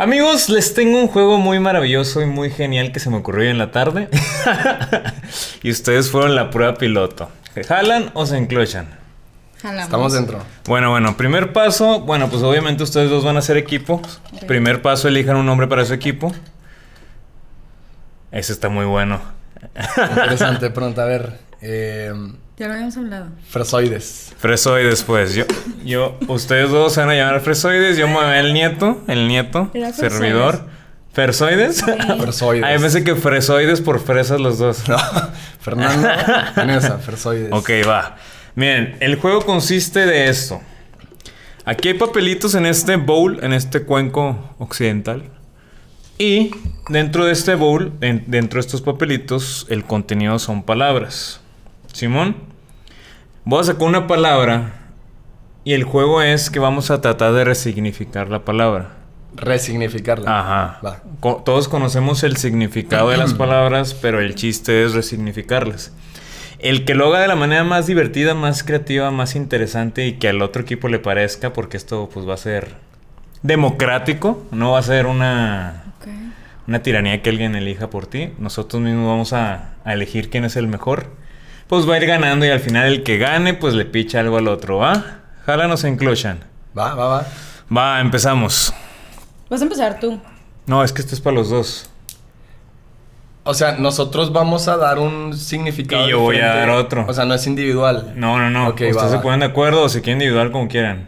Amigos, les tengo un juego muy maravilloso y muy genial que se me ocurrió en la tarde. y ustedes fueron la prueba piloto. ¿Se jalan o se enclochan? Jalamos. Estamos dentro. Bueno, bueno, primer paso, bueno, pues obviamente ustedes dos van a ser equipo. Primer paso, elijan un nombre para su equipo. Ese está muy bueno. Interesante. Pronto, a ver. Eh, Ya lo habíamos hablado. fresoides. Fresoides, pues. Yo, yo, ustedes dos se van a llamar Fresoides. Yo me voy el nieto, el nieto, Era Fresoides. servidor. ¿Fresoides? Fresoides. Ay, pensé que fresoides por fresas los dos. No, Fernando. Vanessa, fresoides. Ok, va. Miren, el juego consiste de esto. Aquí hay papelitos en este bowl, en este cuenco occidental. Y dentro de este bowl, en- dentro de estos papelitos, el contenido son palabras. Simón, voy a sacar una palabra y el juego es que vamos a tratar de resignificar la palabra. Resignificarla. Ajá. Va. Co- todos conocemos el significado de las palabras, pero el chiste es resignificarlas. El que lo haga de la manera más divertida, más creativa, más interesante y que al otro equipo le parezca, porque esto pues va a ser democrático, no va a ser una, una tiranía que alguien elija por ti. Nosotros mismos vamos a, a elegir quién es el mejor. Pues va a ir ganando y al final el que gane pues le picha algo al otro, ¿va? Jálanos en Closhan. Va, va, va. Va, empezamos. Vas a empezar tú. No, es que esto es para los dos. O sea, nosotros vamos a dar un significado. Y yo voy a dar otro. O sea, no es individual. No, no, no. Ustedes va, se va. ponen de acuerdo o se quieren individual como quieran.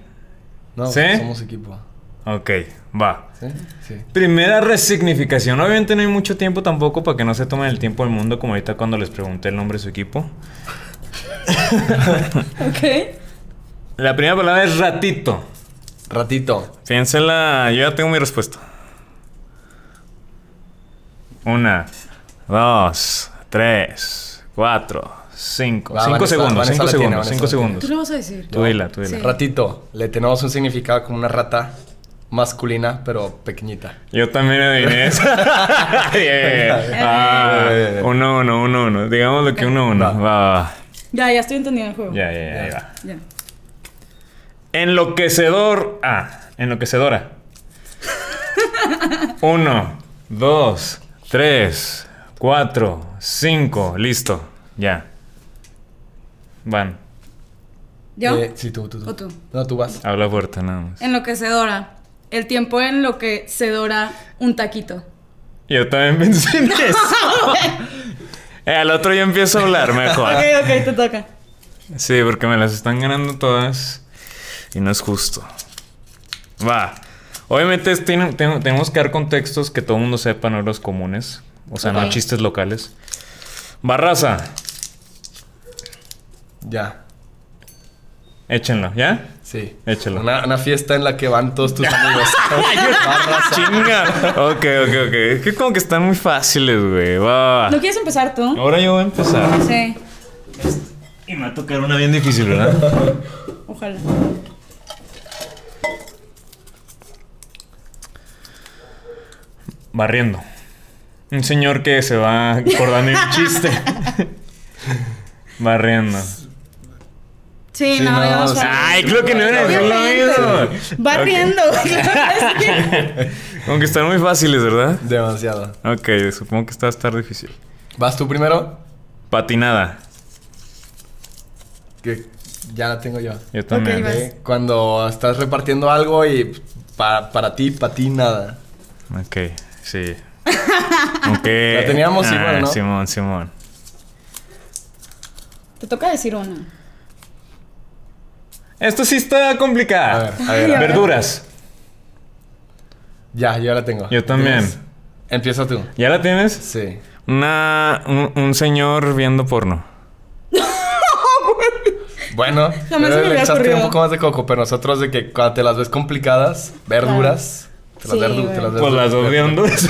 No, ¿Sí? somos equipo. Ok, va. ¿Sí? Sí. Primera resignificación. Obviamente no hay mucho tiempo tampoco para que no se tomen el tiempo del mundo como ahorita cuando les pregunté el nombre de su equipo. Ok. La primera palabra es ratito. Ratito. Piénsela, yo ya tengo mi respuesta. Una, dos, tres, cuatro, cinco. Va, cinco Vanessa, segundos, Vanessa cinco tiene, segundos, Vanessa cinco tiene. segundos. Tú lo vas a decir. Tú dila, tú dila. Sí. Ratito. Le tenemos un significado como una rata masculina, pero pequeñita. Yo también adiviné eso. Yeah. Ah, uno, uno, uno, uno. Digamos lo que uno, uno. Va. Va, va, va. Ya, ya estoy entendiendo el juego. Ya, ya, ya, ahí va. Ya. Enloquecedor. Ah, enloquecedora. Uno, dos, tres, cuatro, cinco. Listo. Ya. Van. ¿Yo? Eh, sí, tú, tú, tú. ¿O tú? No, tú vas. Habla fuerte nada más. Enloquecedora. El tiempo en lo que se dora un taquito. Yo también pensé en eso. Eh, al otro yo empiezo a hablar mejor. Ok, ok, te toca. Sí, porque me las están ganando todas y no es justo. Va. Obviamente ten- tenemos que dar contextos que todo el mundo sepa, no los comunes. O sea, no chistes locales. Barraza, Ya. Échenlo, ¿ya? Sí. Échalo. Una, una fiesta en la que van todos tus amigos. Chinga. Ok, ok, ok. Es que como que están muy fáciles, güey. Va. ¿No quieres empezar tú? Ahora yo voy a empezar. Sí. Y me va a tocar una bien difícil, ¿verdad? Ojalá. Barriendo. Un señor que se va acordando de un chiste. Barriendo. Sí, Sí, no, no, íbamos. Ay, creo que no era lo mismo. Barriendo. claro que sí. Como que están muy fáciles, ¿verdad? Demasiado. Ok, supongo que esta va a estar difícil. ¿Vas tú primero? Patinada. Que ya la tengo yo. Yo también. Cuando estás repartiendo algo y para, para ti, para ti nada. Ok, sí. Ok. La teníamos igual, ¿no? Simón, Simón. Te toca decir una. Esto sí está complicado. A ver, a ver. a ver. Verduras. Ya, yo la tengo. Yo también. ¿Tienes? Empieza tú. ¿Ya la tienes? Sí. Una, un, un señor viendo porno. Bueno, Jamás se me le echaste ocurrido. un poco más de coco, pero nosotros de que cuando te las ves complicadas, verduras, te las, Sí, verdu- te las ves Pues las dos de Honduras.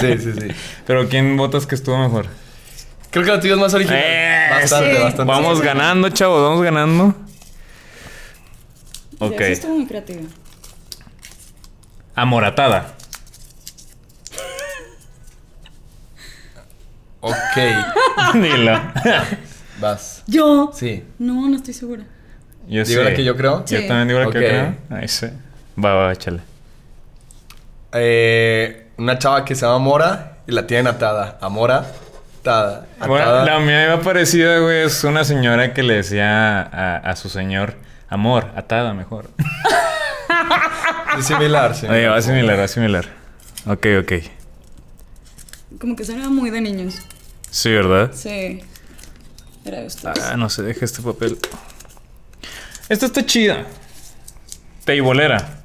Sí, sí, sí. Pero ¿quién votas que estuvo mejor? Creo que la tuya es más original. Eh, bastante, sí. bastante. Vamos sí. ganando, chavos, vamos ganando. Ok. Sí, estuvo muy creativa. Amoratada. Ok, Dilo. vas. ¿Yo? Sí. No, no estoy segura. Yo ¿Digo sé. la que yo creo? Yo también digo la que yo creo. Ahí sí. Va, va, échale. eh, una chava que se llama Mora y la tienen atada. A Mora, atada. Bueno, la mía iba parecida, güey. Es una señora que le decía a, a su señor, amor, atada mejor. Es similar, sí. Oye, va similar, va similar. Ok, ok. Como que suena muy de niños. Sí, ¿verdad? Sí. Era esto. Ah, no se deja este papel. Esta está chida. Teibolera.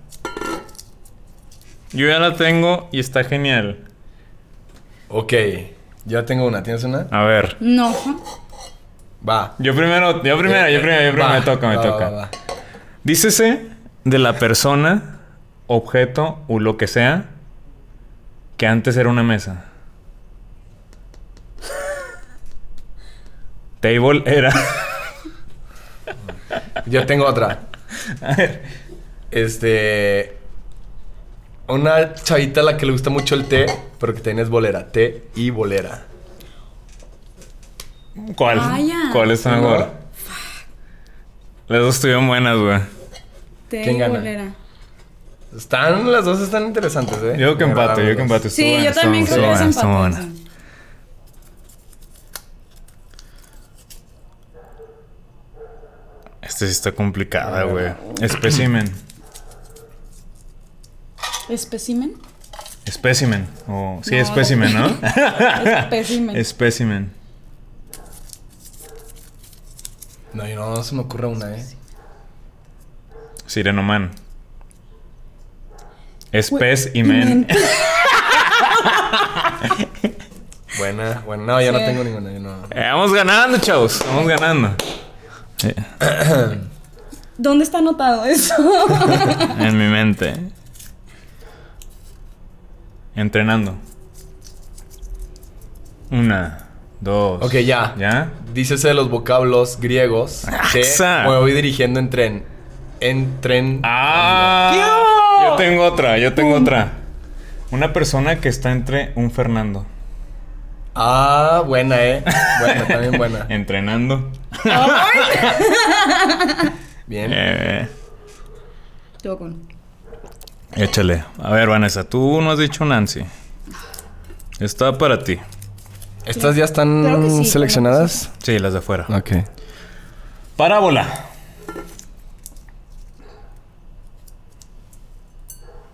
Yo ya la tengo y está genial. Ok, ya tengo una. ¿Tienes una? A ver. No. Va. Yo primero, yo primero, yo primero, yo primero. Va, Me toca, me va, toca. va, va. Dícese de la persona, objeto o lo que sea que antes era una mesa. Table era. Yo tengo otra. A ver. Este. Una chavita a la que le gusta mucho el té, pero que también es bolera. Té y bolera. ¿Cuál? Vaya. ¿Cuál es mejor? Las dos estuvieron buenas, güey. Té ¿Quién y gana? bolera. Están, las dos están interesantes, ¿eh? Yo que empate, yo que empate. Sí, buena, yo también creo que es empate. Esta sí está complicada, güey. Espécimen. ¿Espécimen? Espécimen. O... Sí, No. espécimen, ¿no? Espécimen. Espécimen. No, yo no, no se me ocurre una, ¿eh? Sirenoman. Espécimen. Buena, buena. No, yo no tengo ninguna. Yo no. Eh, vamos ganando, chavos. Vamos ganando. Eh, ¿Dónde está anotado eso? en mi mente. Entrenando. Una, dos. Ok, ya. ¿Ya? Dícese de los vocablos griegos. Axa. me voy dirigiendo en tren. En tren. ¡Ah! Yo tengo otra, yo tengo otra. Una persona que está entre un Fernando. Ah, buena, ¿eh? Buena, también buena. Entrenando. Bien. Eh, Tengo con. Échale. A ver, Vanessa, tú no has dicho Nancy. Está para ti. ¿Estas ya están Creo que sí, seleccionadas? Sí, las de afuera. Ok. Parábola.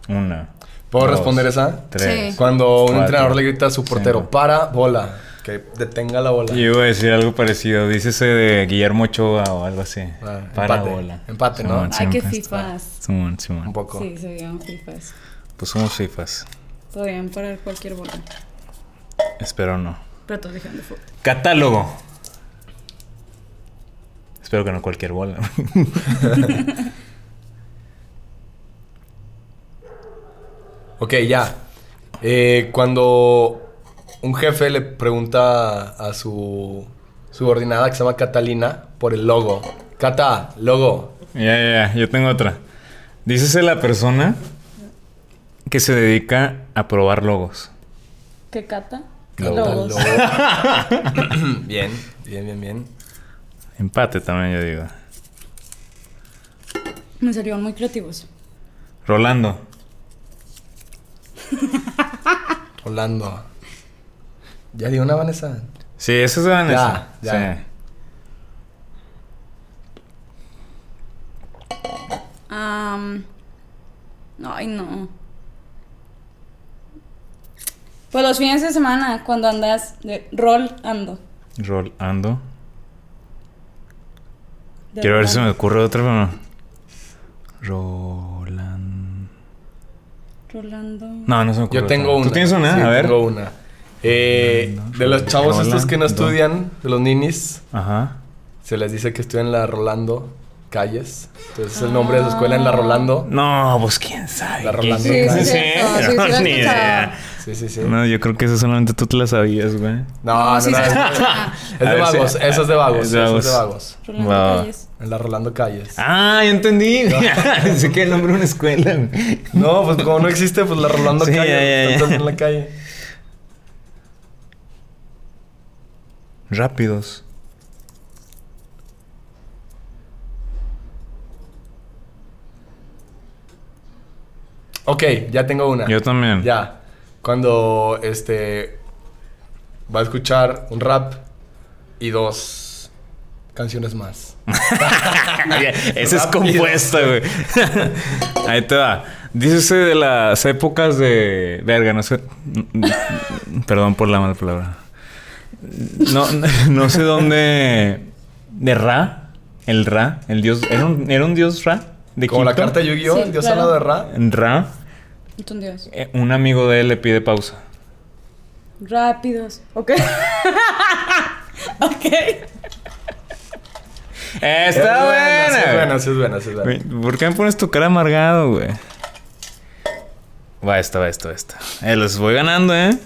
Una. ¿Puedo dos, responder esa? Tres. Sí. Cuando un Cuatro, entrenador le grita a su portero, cinco. para, bola. Que detenga la bola. Yo iba a decir algo parecido. Dícese de Guillermo Ochoa o algo así. Ah, Parábola. empate. Empate, ¿no? Simón, Ay, qué fifas. Simón, Simón. Un poco. Sí, se llaman fifas. Pues somos fifas. Podrían parar cualquier bola. Espero no. Pero todos dijeron de fútbol. Catálogo. Espero que no cualquier bola. Ok, ya. Eh, cuando un jefe le pregunta a su subordinada que se llama Catalina por el logo. Cata, logo. ya, ya, ya. Yo tengo otra. Dícese la persona que se dedica a probar logos. ¿Qué cata? Cata, Logos. logo. bien, bien, bien, bien. Empate también, yo digo. Me salieron muy creativos. Rolando. Rolando. ¿Ya dio una, Vanessa? Sí, esa es Vanessa. Ya, ya. Sí. Am, ay, no. Pues los fines de semana, cuando andas de rol, ando. Rolando. De Quiero ver si se me ocurre otra, pero no. Roland. Rolando. No, no se me ocurre. Yo tengo otra. una. ¿Tú tienes una? Sí, a ver. tengo una. Eh, de los chavos estos que no estudian, de los ninis, Ajá. se les dice que estudian en la Rolando Calles. Entonces el nombre de su escuela en la Rolando. No, pues quién sabe. La Rolando Sí, Calles. sí, sí, sí, no, ni idea. Sí, sí, sí. No, yo creo que eso solamente tú te la sabías, güey. No, no, sí, no, sí, es, es de vagos, sí. eso es de vagos, Es de eso es de vagos. Rolando. Calles. En la Rolando Calles. Ah, ya entendí. Pensé que el nombre de una escuela. No, pues como no existe, pues la Rolando Sí, Calles. ya, ya, ya. están en la calle. Rápidos. Ok, ya tengo una. Yo también. Ya. Cuando este va a escuchar un rap y dos canciones más. Ese es compuesto, güey. Ahí te va. Dícese de las épocas de. Verga, no sé. Perdón por la mala palabra. No, no sé dónde. De Ra. El Ra. El dios. ¿Era un, era un dios Ra? De Como la carta de Yu-Gi-Oh! Sí, el Dios claro. de Ra. Ra. Eh, Un amigo de él le pide pausa. rápidos. ¿Ok? ok. Está buena. Sí es buena, sí es buena, sí es buena. ¿Por qué me pones tu cara amargado, güey? Va esta, va esta, va esta. Eh, los voy ganando, ¿eh?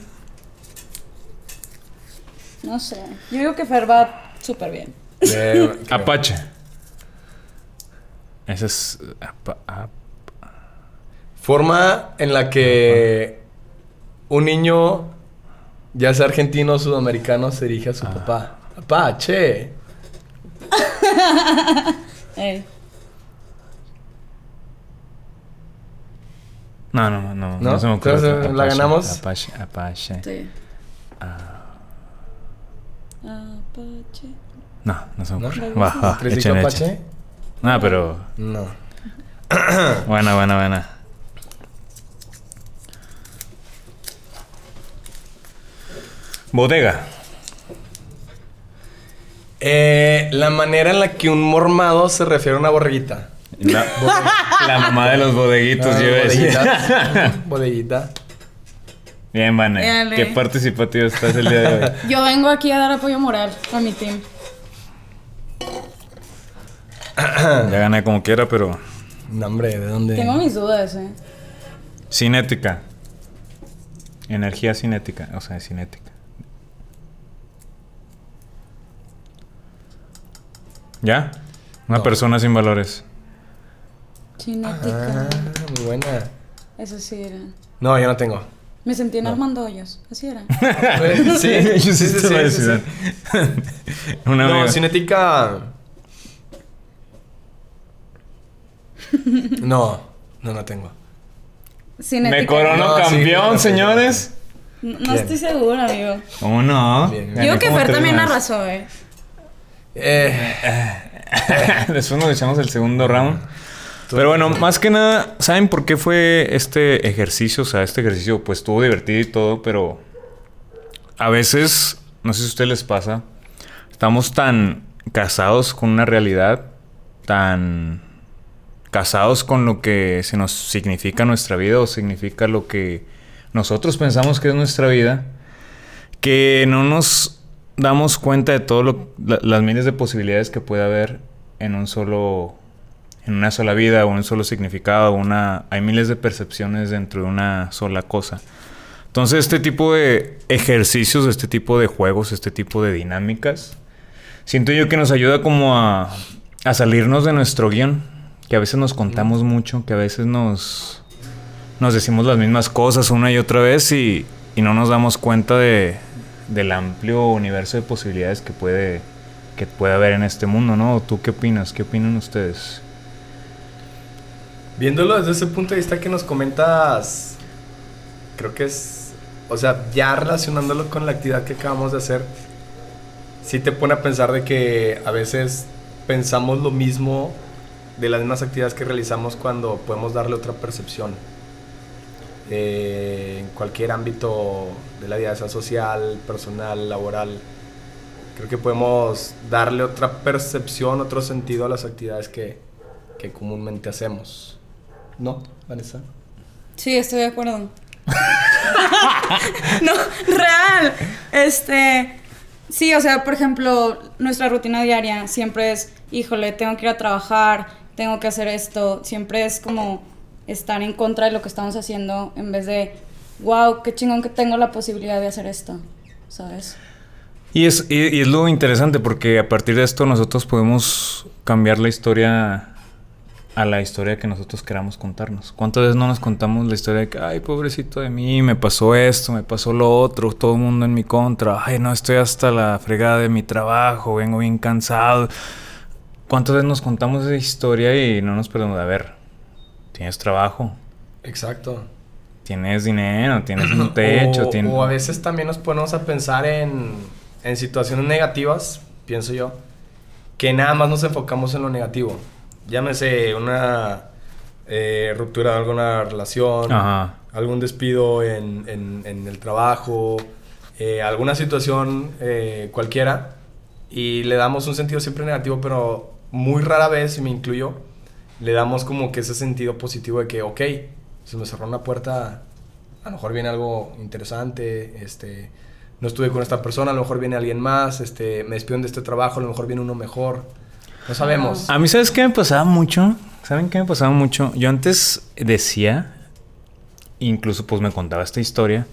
No sé. Yo digo que Fer va súper bien. De- Apache. Ese es. Forma en la que un niño, ya sea argentino o sudamericano, se dirige a su papá. Papá, che. Ey. No, no, no, no. ¿No? se me ocurre. ¿la Apache, ganamos? Apache, Apache. Sí. Apache. No, no se me ¿No? ocurre. Va, va, ¿Triciclo échenle, Apache? No, pero. No. Buena, buena, buena. Bodega. Eh, la manera en la que un mormado se refiere a una borreguita. La, la mamá de los bodeguitos, Ah, yo decir. bodeguita. Bodeguita. Bien, Vane. Qué participativo estás el día de hoy. Yo vengo aquí a dar apoyo moral a mi team. Ya gané como quiera, pero. No, hombre, ¿de dónde? Tengo mis dudas, eh. Cinética. Energía cinética. O sea, cinética. ¿Ya? Una No. persona sin valores. Cinética. Ah, muy buena. Eso sí era. No, yo no tengo. Me sentí en Armando Hoyos. Así era. Sí, Yo sí, sí, sí, voy a sí. Una No, cinética. No, no, no tengo. Cinética. Me corono No, campeón, señores. No, no estoy segura, amigo. ¿Cómo no? Bien, bien. Gané Digo que Fer también arrasó, eh. Eh, Después nos echamos el segundo round. Pero bueno, más que nada, ¿saben por qué fue este ejercicio? O sea, este ejercicio pues estuvo divertido y todo, pero a veces, no sé si a ustedes les pasa, estamos tan casados con una realidad, tan casados con lo que se nos significa nuestra vida o significa lo que nosotros pensamos que es nuestra vida, que no nos damos cuenta de todo lo, la- las miles de posibilidades que puede haber en un solo en una sola vida o un solo significado una hay miles de percepciones dentro de una sola cosa entonces este tipo de ejercicios este tipo de juegos este tipo de dinámicas siento yo que nos ayuda como a, a salirnos de nuestro guion que a veces nos contamos mucho que a veces nos nos decimos las mismas cosas una y otra vez y, y no nos damos cuenta de, del amplio universo de posibilidades que puede, que puede haber en este mundo, ¿no? ¿Tú qué opinas? ¿Qué opinan ustedes? Viéndolo desde ese punto de vista que nos comentas, creo que es, o sea, ya relacionándolo con la actividad que acabamos de hacer, sí te pone a pensar de que a veces pensamos lo mismo de las mismas actividades que realizamos cuando podemos darle otra percepción. Eh, en cualquier ámbito de la vida, sea social, personal, laboral, creo que podemos darle otra percepción, otro sentido a las actividades que, que comúnmente hacemos. ¿No, Vanessa? Sí, estoy de acuerdo. no, real. Este, sí, o sea, por ejemplo, nuestra rutina diaria siempre es, híjole, tengo que ir a trabajar, tengo que hacer esto, siempre es como estar en contra de lo que estamos haciendo en vez de, wow, qué chingón que tengo la posibilidad de hacer esto, ¿sabes? Y es, y, y es lo interesante porque a partir de esto nosotros podemos cambiar la historia a la historia que nosotros queramos contarnos. ¿Cuántas veces no nos contamos la historia de que, ay, pobrecito de mí, me pasó esto, me pasó lo otro, todo el mundo en mi contra, ay, no, estoy hasta la fregada de mi trabajo, vengo bien cansado. ¿Cuántas veces nos contamos esa historia y no nos perdemos? A ver, tienes trabajo, Exacto. Tienes dinero, tienes un techo, o, tienes... o a veces también nos ponemos a pensar en, en situaciones negativas, pienso yo, que nada más nos enfocamos en lo negativo. Llámese una eh, ruptura de alguna relación, Ajá. algún despido en, en- en el trabajo, eh, alguna situación eh, cualquiera, y le damos un sentido siempre negativo, pero muy rara vez, y me incluyo, le damos como que ese sentido positivo de que, ok, se me cerró una puerta, a lo mejor viene algo interesante, este, no estuve con esta persona, a lo mejor viene alguien más, este, me despiden de este trabajo, a lo mejor viene uno mejor, no sabemos. A mí, ¿sabes qué me pasaba mucho? ¿Saben qué me pasaba mucho? Yo antes decía, incluso pues me contaba esta historia,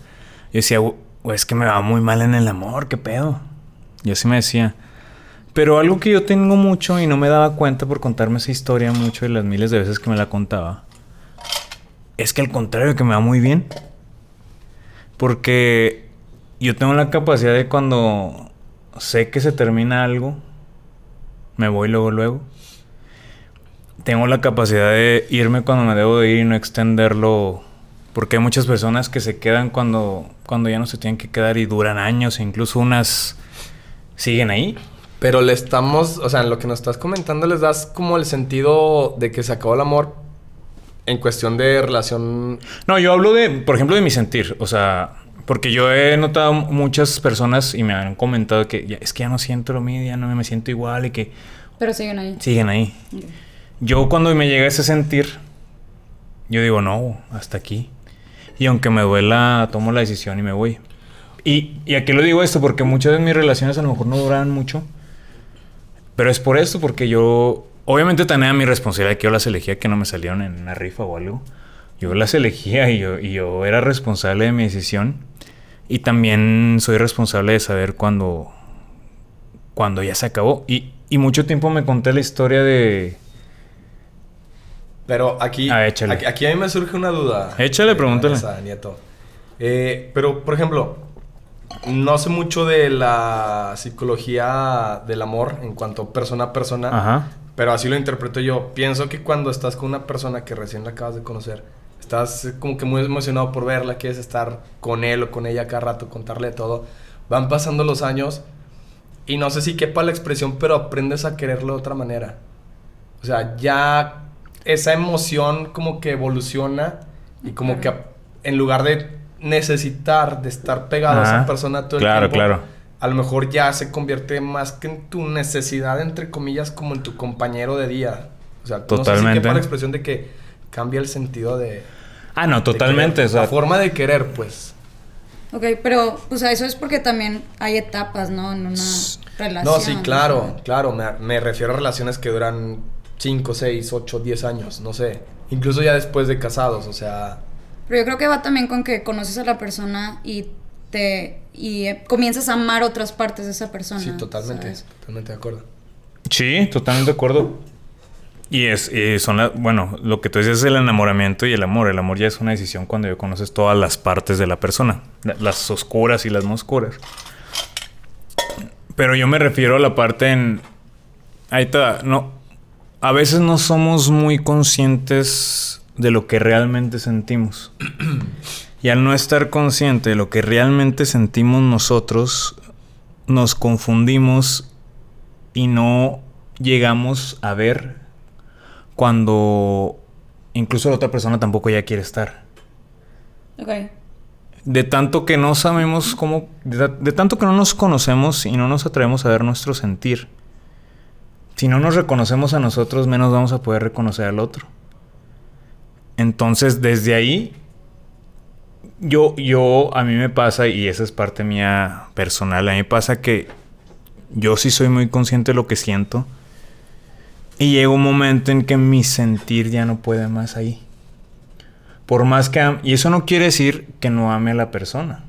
yo decía, "Güey, es que me va muy mal en el amor, ¿qué pedo? Yo así me decía. Pero algo que yo tengo mucho y no me daba cuenta por contarme esa historia mucho de las miles de veces que me la contaba, es que al contrario, que me va muy bien. Porque yo tengo la capacidad de cuando sé que se termina algo, me voy luego, luego. Tengo la capacidad de irme cuando me debo de ir y no extenderlo. Porque hay muchas personas que se quedan cuando, cuando ya no se tienen que quedar y duran años, e incluso unas siguen ahí. Pero le estamos, o sea, en lo que nos estás comentando les das como el sentido de que se acabó el amor en cuestión de relación. No, yo hablo de, por ejemplo, de mi sentir. O sea, porque yo he notado muchas personas y me han comentado que ya- es que ya no siento lo mío, ya no me siento igual y que Pero siguen ahí. siguen ahí. Yo cuando me llega ese sentir, yo digo, no, hasta aquí. Y aunque me duela, tomo la decisión y me voy. Y, y aquí lo digo esto porque muchas de mis relaciones a lo mejor no duran mucho. Pero es por esto, porque yo... Obviamente tenía mi responsabilidad que yo las elegía que no me salieron en una rifa o algo. Yo las elegía y yo, y yo era responsable de mi decisión. Y también soy responsable de saber cuándo... Cuando ya se acabó. Y, y mucho tiempo me conté la historia de... Pero aquí, Ah, échale. aquí, aquí a mí me surge una duda. Échale, Eh, pregúntale. Vanessa, Nieto. Eh, pero, por ejemplo, no sé mucho de la psicología del amor en cuanto persona a persona. Ajá. Pero así lo interpreto yo. Pienso que cuando estás con una persona que recién la acabas de conocer, estás eh, como que muy emocionado por verla, quieres estar con él o con ella cada rato, contarle todo. Van pasando los años y no sé si quepa la expresión, pero aprendes a quererlo de otra manera. O sea, ya esa emoción como que evoluciona y como que en lugar de necesitar de estar pegado a esa persona todo el Claro, tiempo, claro. a lo mejor ya se convierte más que en tu necesidad, entre comillas, como en tu compañero de día. O sea, no sé si Totalmente. quepa la expresión de que cambia el sentido de... Ah, no, totalmente. querer. o sea, la forma de querer, pues. Ok, pero, o sea, eso es porque también hay etapas, ¿no? En una relación. No, sí, claro, claro. Me, me refiero a relaciones que duran 5, 6, 8, 10 años, no sé. Incluso ya después de casados, o sea... Pero yo creo que va también con que conoces a la persona y te y eh, comienzas a amar otras partes de esa persona. sí, totalmente, ¿sabes? totalmente de acuerdo. Sí, totalmente de acuerdo. Y es, y son la- bueno, lo que tú dices es el enamoramiento y el amor. El amor ya es una decisión cuando ya conoces todas las partes de la persona, la- las oscuras y las no oscuras. Pero yo me refiero a la parte en. Ahí está, no. A veces no somos muy conscientes de lo que realmente sentimos. Y al no estar consciente de lo que realmente sentimos nosotros, nos confundimos y no llegamos a ver cuando incluso la otra persona tampoco ya quiere estar. Ok. De tanto que no sabemos cómo, de, de tanto que no nos conocemos y no nos atrevemos a ver nuestro sentir. Si no nos reconocemos a nosotros, menos vamos a poder reconocer al otro. Entonces, desde ahí, yo, yo, a mí me pasa, y esa es parte mía personal, a mí me pasa que yo sí soy muy consciente de lo que siento. Y llega un momento en que mi sentir ya no puede más ahí. Por más que... am- y eso no quiere decir que no ame a la persona.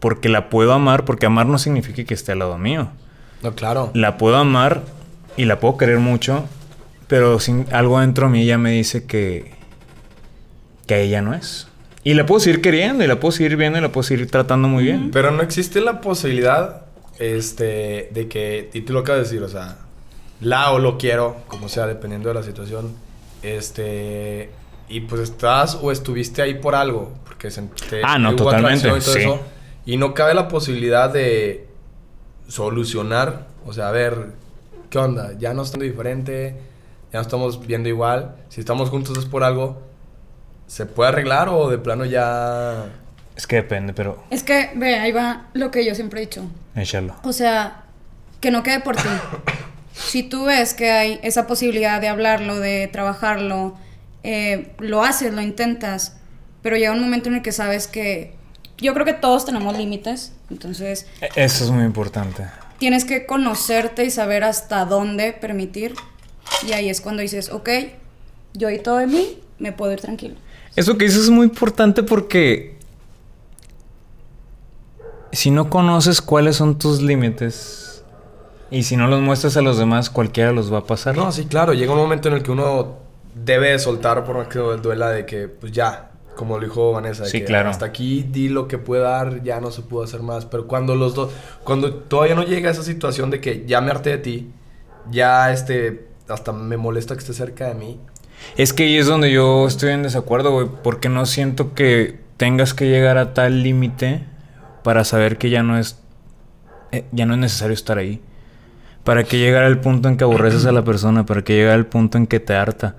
Porque la puedo amar, porque amar no significa que esté al lado mío. No, claro. La puedo amar y la puedo querer mucho, pero sin, algo dentro de mí ya me dice que, que ella no es. Y la puedo seguir queriendo, y la puedo seguir viendo, y la puedo seguir tratando muy bien. Pero no existe la posibilidad, este, de que, y tú lo acabas de decir, o sea, la o lo quiero, como sea, dependiendo de la situación, este, y pues estás o estuviste ahí por algo, porque se, te- Ah, no, hubo totalmente, y todo sí. eso, y no cabe la posibilidad de solucionar, o sea, a ver, ¿qué onda? Ya no estamos diferente, ya no estamos viendo igual, si estamos juntos es por algo, ¿se puede arreglar o de plano ya... Es que depende, pero Es que, ve, ahí va lo que yo siempre he dicho. échalo. O sea, que no quede por ti. Si tú ves que hay esa posibilidad de hablarlo, de trabajarlo, eh, lo haces, lo intentas, pero llega un momento en el que sabes que yo creo que todos tenemos límites, entonces E- Eso es muy importante. tienes que conocerte y saber hasta dónde permitir. Y ahí es cuando dices, ok, yo y todo de mí, me puedo ir tranquilo. Eso que dices es muy importante porque si no conoces cuáles son tus límites y si no los muestras a los demás, cualquiera los va a pasar. No, sí, claro, llega un momento en el que uno debe de soltar por más que duela de que, pues ya, como lo dijo Vanessa, de Sí, que claro. hasta aquí di lo que puede dar, ya no se pudo hacer más. Pero cuando los dos, cuando todavía no llega esa situación de que ya me harté de ti, ya este, hasta me molesta que estés cerca de mí. Es que ahí es donde yo estoy en desacuerdo, güey, porque no siento que tengas que llegar a tal límite para saber que ya no es eh, ya no es necesario estar ahí. Para que llegar al punto en que aborreces a la persona, para que llegue al punto en que te harta.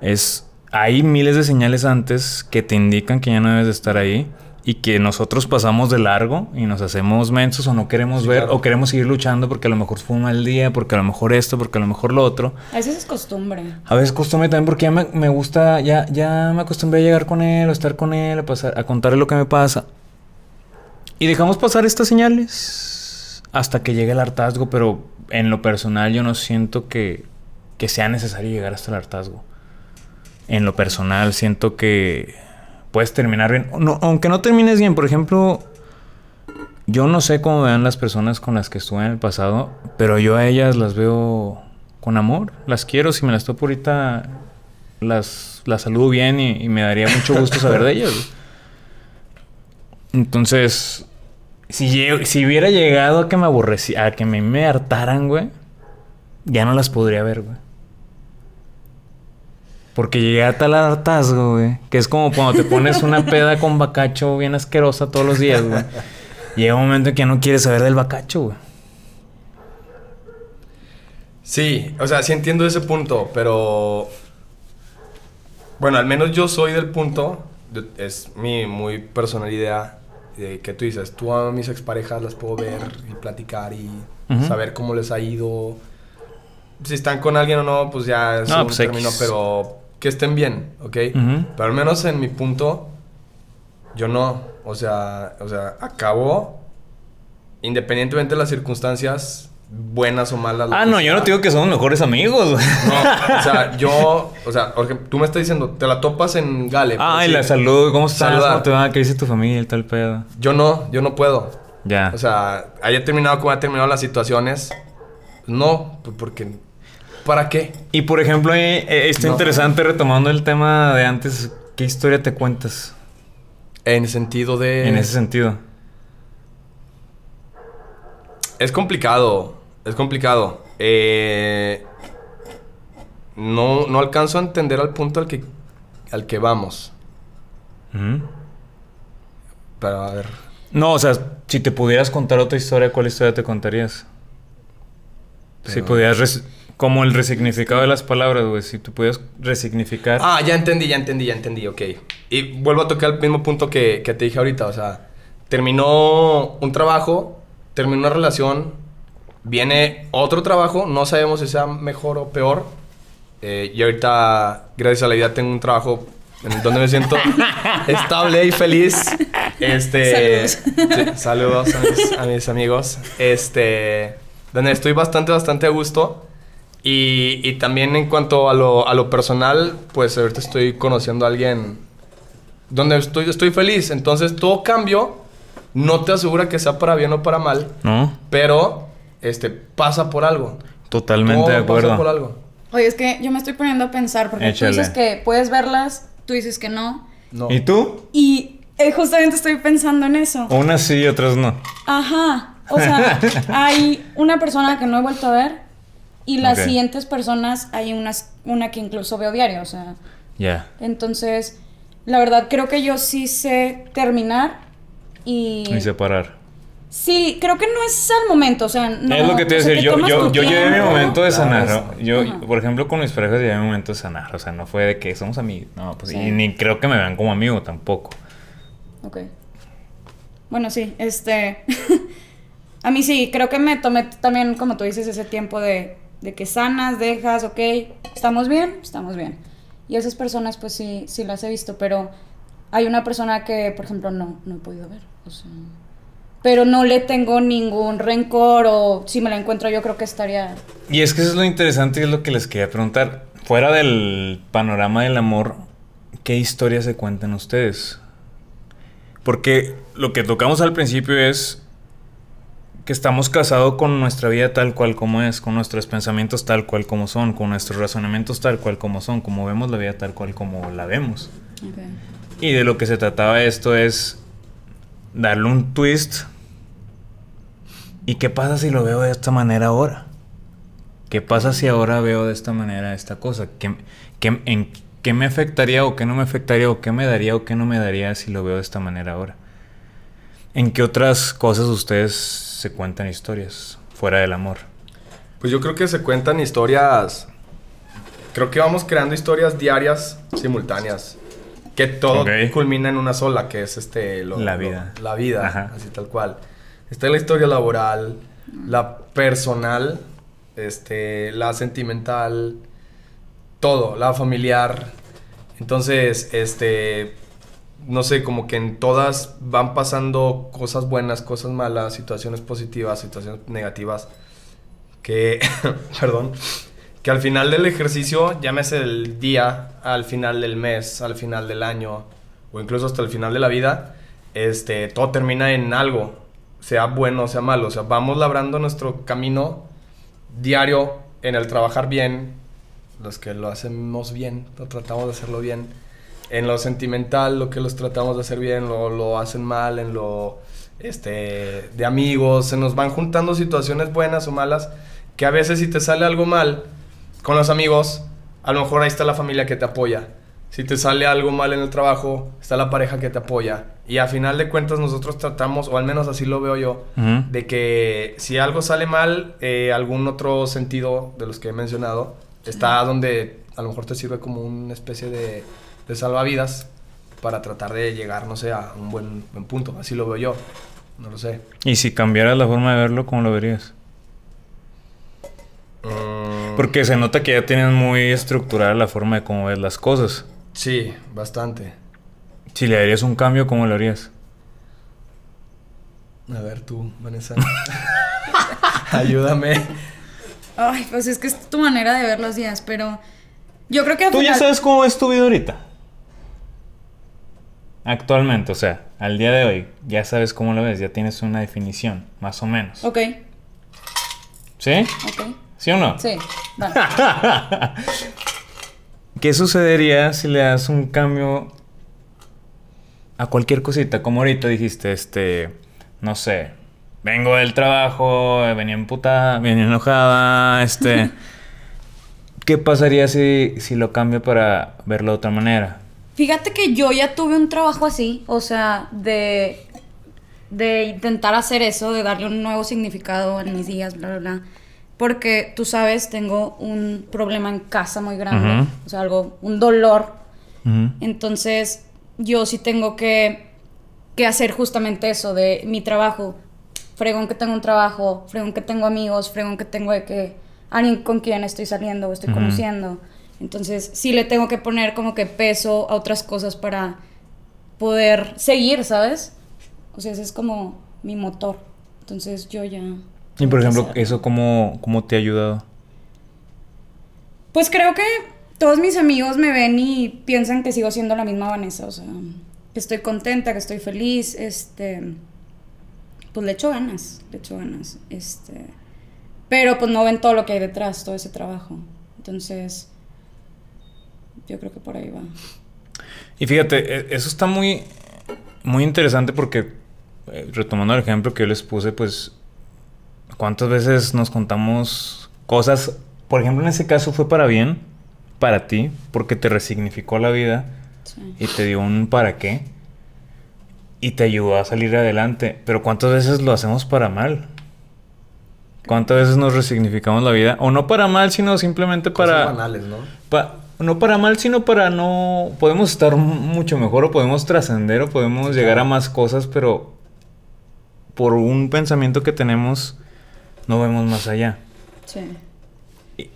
Es hay miles de señales antes que te indican que ya no debes de estar ahí y que nosotros pasamos de largo y nos hacemos mensos o no queremos Sí, ver claro. o queremos seguir luchando porque a lo mejor fue un mal día, porque a lo mejor esto, porque a lo mejor lo otro. A veces es costumbre. A veces costumbre también porque ya me, me gusta, ya, ya me acostumbré a llegar con él, a estar con él, a, pasar, a contarle lo que me pasa. Y dejamos pasar estas señales hasta que llegue el hartazgo, pero en lo personal yo no siento que, que sea necesario llegar hasta el hartazgo. En lo personal siento que puedes terminar bien. No, aunque no termines bien, por ejemplo, yo no sé cómo vean las personas con las que estuve en el pasado, pero yo a ellas las veo con amor. Las quiero. Si me las topo ahorita, las, las saludo bien y, y me daría mucho gusto saber de ellas. Entonces, si, si hubiera llegado a que me aborrecía, a que me, me hartaran, güey, ya no las podría ver, güey. Porque llegué a tal hartazgo, güey. Que es como cuando te pones una peda con bacacho bien asquerosa todos los días, güey. Llega un momento en que ya no quieres saber del bacacho, güey. Sí, o sea, sí entiendo ese punto, pero... Bueno, al menos yo soy del punto, es mi muy personal idea, de que tú dices, tú a mis exparejas las puedo ver y platicar y Ujú. saber cómo les ha ido. Si están con alguien o no, pues ya es No, un pues, término, X. pero que estén bien, ¿ok? Ujú. Pero al menos en mi punto, yo no. O sea, o sea, acabó, independientemente de las circunstancias, buenas o malas. Ah, no, yo no te digo que somos mejores amigos. No, o sea, yo, o sea, por ejemplo, tú me estás diciendo, te la topas en Gale. Ay, decir. la salud, ¿cómo estás? Saludar. ¿Cómo te va? ¿Qué dice tu familia y tal pedo? Yo no, yo no puedo. Ya. O sea, haya terminado como haya terminado las situaciones, no, pues porque, ¿para qué? y por ejemplo, eh, eh, está No. interesante retomando el tema de antes. ¿Qué historia te cuentas En sentido de... en ese sentido? Es complicado, es complicado. Eh, no, no alcanzo a entender al punto al que, al que vamos. Ujú. Pero a ver, No, o sea, si te pudieras contar otra historia, ¿cuál historia te contarías? Si pudieras... Como el resignificado de las palabras, güey. Si tú pudieras resignificar... Ah, ya entendí, ya entendí, ya entendí, ok. Y vuelvo a tocar el mismo punto que, que te dije ahorita, o sea, terminó un trabajo, terminó una relación, viene otro trabajo, no sabemos si sea mejor o peor. Eh, y ahorita, gracias a la vida, tengo un trabajo en donde me siento estable y feliz. Este, Saludos. sí, saludos a mis, a mis amigos. Este, donde estoy bastante, bastante a gusto. Y, y también en cuanto a lo, a lo personal, pues ahorita estoy conociendo a alguien donde estoy, estoy feliz. Entonces, todo cambio no te asegura que sea para bien o para mal, ¿No? pero este, pasa por algo. Totalmente Todo de acuerdo. Pasa por algo. Oye, es que yo me estoy poniendo a pensar, porque Échale. tú dices que puedes verlas, tú dices que no. No. ¿Y tú? Y eh, justamente estoy pensando en eso. Unas sí y otras no. Ajá. O sea, hay una persona que no he vuelto a ver y las Ok. siguientes personas hay unas, una que incluso veo diario. O sea, Ya. Entonces, la verdad creo que yo sí sé terminar y... Y separar. Sí, creo que no es al momento, o sea, no... es lo que te iba a decir. Yo, yo, yo llevé mi momento de sanar. Yo, Ajá. por ejemplo, con mis parejas llevé mi momento de sanar. O sea, no fue de que somos amigos. No, pues Sí. y ni creo que me vean como amigo tampoco. Ok. Bueno, sí, este... a mí sí, creo que me tomé también, como tú dices, ese tiempo de, de que sanas, dejas, ok, ¿estamos bien? Estamos bien. Y esas personas, pues sí, sí las he visto, pero hay una persona que, por ejemplo, no, no he podido ver. O sea, pero no le tengo ningún rencor o si me la encuentro yo creo que estaría... Y es que eso es lo interesante y es lo que les quería preguntar. Fuera del panorama del amor, ¿qué historias se cuentan ustedes? Porque lo que tocamos al principio es que estamos casados con nuestra vida tal cual como es, con nuestros pensamientos tal cual como son, con nuestros razonamientos tal cual como son, como vemos la vida tal cual como la vemos. Y de lo que se trataba esto es darle un twist. ¿Y qué pasa si lo veo de esta manera ahora? ¿Qué pasa si ahora veo de esta manera esta cosa? ¿Qué, qué- en, ¿Qué me afectaría o qué no me afectaría o qué me daría o qué no me daría si lo veo de esta manera ahora? ¿En qué otras cosas ustedes se cuentan historias fuera del amor? Pues yo creo que se cuentan historias. Creo que vamos creando historias diarias simultáneas. Que todo culmina en una sola, que es este. lo- La lo- vida. la vida, Ajá. así tal cual. Está la historia laboral, la personal, este, la sentimental, todo, la familiar. Entonces, este. No sé, como que en todas van pasando cosas buenas, cosas malas, situaciones positivas, situaciones negativas que, perdón, que al final del ejercicio, llámese el día, al final del mes, al final del año, o incluso hasta el final de la vida, este, todo termina en algo, sea bueno o sea malo, o sea, vamos labrando nuestro camino diario en el trabajar bien, los que lo hacemos bien, lo tratamos de hacerlo bien, en lo sentimental, lo que los tratamos de hacer bien, lo, lo hacen mal, en lo este, de amigos, se nos van juntando situaciones buenas o malas, que a veces si te sale algo mal con los amigos, a lo mejor ahí está la familia que te apoya. Si te sale algo mal en el trabajo, está la pareja que te apoya. Y a final de cuentas nosotros tratamos, o al menos así lo veo yo, de que si algo sale mal, eh, algún otro sentido de los que he mencionado está donde a lo mejor te sirve como una especie de, de salvavidas para tratar de llegar, no sé, a un buen, buen punto. Así lo veo yo. No lo sé. Y si cambiaras la forma de verlo, ¿cómo lo verías? Mm, Porque se nota que ya tienes muy estructurada la forma de cómo ves las cosas. Sí, bastante. Si le darías un cambio, ¿cómo lo harías? A ver tú, Vanessa. Ayúdame. Ay, pues es que es tu manera de ver los días, pero yo creo que ¿Tú ya sabes cómo es tu vida ahorita? Actualmente, o sea, al día de hoy, ya sabes cómo lo ves, ya tienes una definición, más o menos. Ok, ¿Sí? ok. ¿Sí o no? Sí, va. ¿Qué sucedería si le das un cambio a cualquier cosita? Como ahorita dijiste, este, no sé, vengo del trabajo, venía emputada, venía enojada, este... ¿Qué pasaría si, si lo cambio para verlo de otra manera? Fíjate que yo ya tuve un trabajo así, o sea, de, de intentar hacer eso, de darle un nuevo significado en mis días, bla, bla, bla. Porque tú sabes, tengo un problema en casa muy grande, o sea, algo, un dolor. Entonces, yo sí tengo que, que hacer justamente eso de mi trabajo. Fregón que tengo un trabajo, fregón que tengo amigos, fregón que tengo de que alguien con quien estoy saliendo o estoy conociendo. Entonces, sí le tengo que poner como que peso a otras cosas para poder seguir, ¿sabes? O sea, ese es como mi motor. Entonces, yo ya... Y por ejemplo. ¿eso cómo, cómo te ha ayudado? Pues creo que todos mis amigos me ven y piensan que sigo siendo la misma Vanessa, o sea, que estoy contenta, que estoy feliz, este, pues le echo ganas, le echo ganas, este, pero pues no ven todo lo que hay detrás, todo ese trabajo, entonces, yo creo que por ahí va. Y fíjate, e- eso está muy, muy interesante porque, eh, retomando el ejemplo que yo les puse, pues, ¿cuántas veces nos contamos cosas? Por ejemplo, en ese caso fue para bien, para ti, porque te resignificó la vida Sí. y te dio un para qué y te ayudó a salir adelante. Pero ¿cuántas veces lo hacemos para mal? ¿Cuántas veces nos resignificamos la vida? O no para mal, sino simplemente Cosas para... banales, ¿no? Pa- no para mal, sino para no... Podemos estar mucho mejor o podemos trascender o podemos llegar a más cosas, pero por un pensamiento que tenemos no vemos más allá. Sí.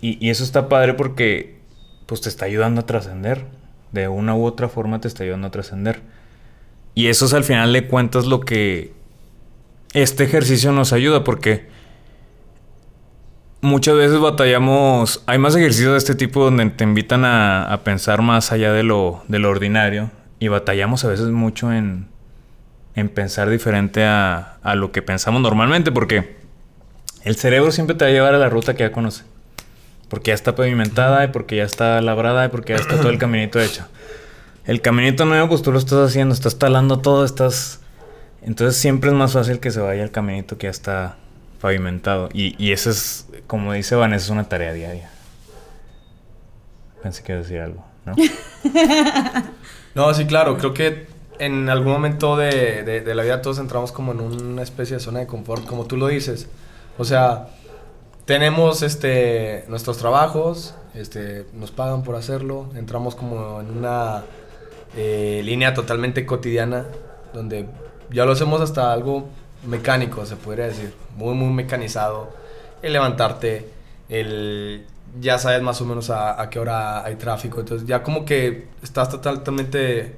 Y, eso está padre porque pues te está ayudando a trascender. De una u otra forma te está ayudando a trascender. Y eso es al final de cuentas lo que este ejercicio nos ayuda porque muchas veces batallamos, hay más ejercicios de este tipo donde te invitan a, a pensar más allá de lo, de lo ordinario y batallamos a veces mucho en, en pensar diferente a, a lo que pensamos normalmente porque el cerebro siempre te va a llevar a la ruta que ya conoce. Porque ya está pavimentada y porque ya está labrada y porque ya está todo el caminito hecho. El caminito nuevo, pues tú lo estás haciendo, estás talando todo, estás... Entonces siempre es más fácil que se vaya el caminito que ya está pavimentado. Y, y eso es, como dice Vanessa, es una tarea diaria. Pensé que iba a decir algo, ¿no? No, sí, claro. Creo que en algún momento de, de- de la vida todos entramos como en una especie de zona de confort, como tú lo dices. O sea, tenemos este nuestros trabajos, este, nos pagan por hacerlo, entramos como en una eh, línea totalmente cotidiana, donde ya lo hacemos hasta algo mecánico, se podría decir, muy, muy mecanizado. El levantarte, el ya sabes más o menos a, qué hora hay tráfico, entonces ya como que estás totalmente